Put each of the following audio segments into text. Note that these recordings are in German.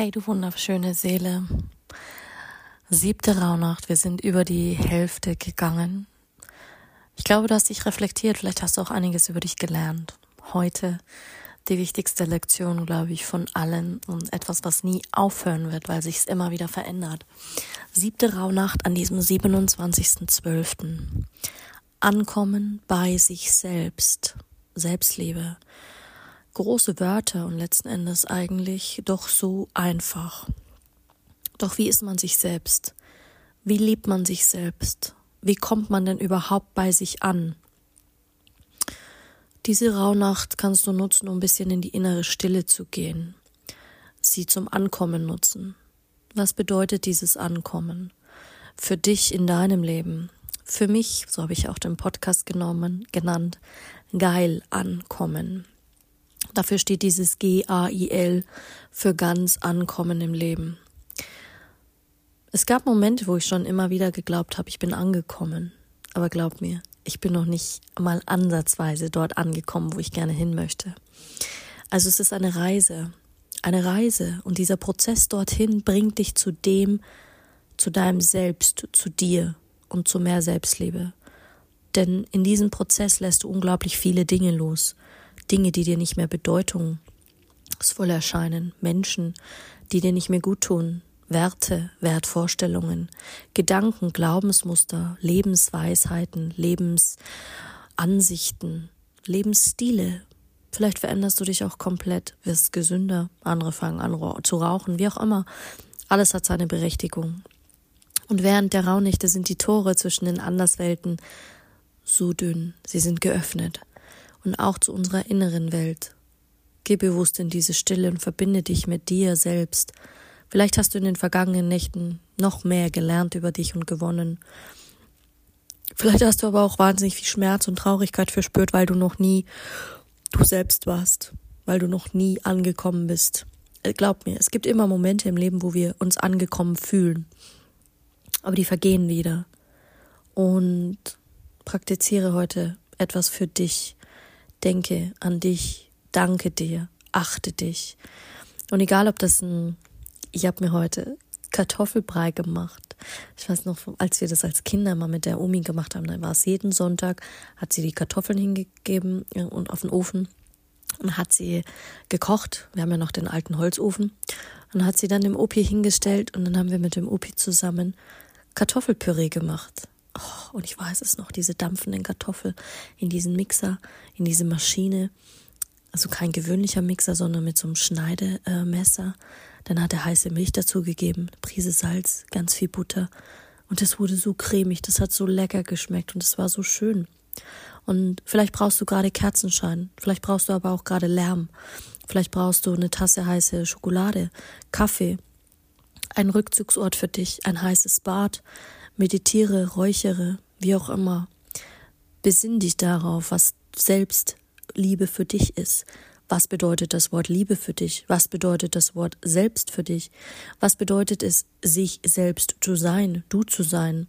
Hey, du wunderschöne Seele. Siebte Rauhnacht, wir sind über die Hälfte gegangen. Ich glaube, du hast dich reflektiert, vielleicht hast du auch einiges über dich gelernt. Heute die wichtigste Lektion, glaube ich, von allen und etwas, was nie aufhören wird, weil sich es immer wieder verändert. Siebte Rauhnacht an diesem 27.12. Ankommen bei sich selbst. Selbstliebe große Wörter und letzten Endes eigentlich doch so einfach. Doch wie ist man sich selbst? Wie liebt man sich selbst? Wie kommt man denn überhaupt bei sich an? Diese Rauhnacht kannst du nutzen, um ein bisschen in die innere Stille zu gehen. Sie zum Ankommen nutzen. Was bedeutet dieses Ankommen? Für dich in deinem Leben. Für mich, so habe ich auch den Podcast genommen, genannt, geil ankommen. Dafür steht dieses G-A-I-L für ganz ankommen im Leben. Es gab Momente, wo ich schon immer wieder geglaubt habe, ich bin angekommen. Aber glaub mir, ich bin noch nicht mal ansatzweise dort angekommen, wo ich gerne hin möchte. Also es ist eine Reise, eine Reise und dieser Prozess dorthin bringt dich zu dem, zu deinem Selbst, zu dir und zu mehr Selbstliebe. Denn in diesem Prozess lässt du unglaublich viele Dinge los. Dinge, die dir nicht mehr bedeutungsvoll erscheinen, Menschen, die dir nicht mehr gut tun, Werte, Wertvorstellungen, Gedanken, Glaubensmuster, Lebensweisheiten, Lebensansichten, Lebensstile. Vielleicht veränderst du dich auch komplett, wirst gesünder, andere fangen an zu rauchen, wie auch immer. Alles hat seine Berechtigung. Und während der Raunächte sind die Tore zwischen den Anderswelten so dünn, sie sind geöffnet und auch zu unserer inneren Welt. Geh bewusst in diese Stille und verbinde dich mit dir selbst. Vielleicht hast du in den vergangenen Nächten noch mehr gelernt über dich und gewonnen. Vielleicht hast du aber auch wahnsinnig viel Schmerz und Traurigkeit verspürt, weil du noch nie du selbst warst, weil du noch nie angekommen bist. Äh, glaub mir, es gibt immer Momente im Leben, wo wir uns angekommen fühlen. Aber die vergehen wieder. Und praktiziere heute etwas für dich, denke an dich, danke dir, achte dich. Und egal, ob das ein, ich habe mir heute Kartoffelbrei gemacht. Ich weiß noch, als wir das als Kinder mal mit der Omi gemacht haben, dann war es jeden Sonntag, hat sie die Kartoffeln hingegeben und auf den Ofen und hat sie gekocht. Wir haben ja noch den alten Holzofen. Und hat sie dann dem Opi hingestellt und dann haben wir mit dem Opi zusammen Kartoffelpüree gemacht. Oh, und ich weiß es noch, diese dampfenden Kartoffeln in diesen Mixer, in diese Maschine. Also kein gewöhnlicher Mixer, sondern mit so einem Schneidemesser. Dann hat er heiße Milch dazugegeben, eine Prise Salz, ganz viel Butter. Und das wurde so cremig, das hat so lecker geschmeckt und es war so schön. Und vielleicht brauchst du gerade Kerzenschein, vielleicht brauchst du aber auch gerade Lärm. Vielleicht brauchst du eine Tasse heiße Schokolade, Kaffee, ein Rückzugsort für dich, ein heißes Bad, meditiere, räuchere, wie auch immer. Besinn dich darauf, was Selbstliebe für dich ist. Was bedeutet das Wort Liebe für dich? Was bedeutet das Wort Selbst für dich? Was bedeutet es, sich selbst zu sein, du zu sein?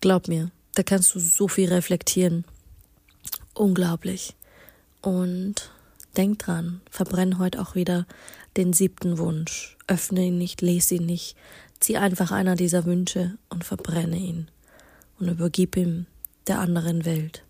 Glaub mir, da kannst du so viel reflektieren. Unglaublich. Und denk dran, verbrenn heute auch wieder den siebten Wunsch. Öffne ihn nicht, lese ihn nicht, Zieh einfach einer dieser Wünsche verbrenne ihn und übergib ihm der anderen Welt.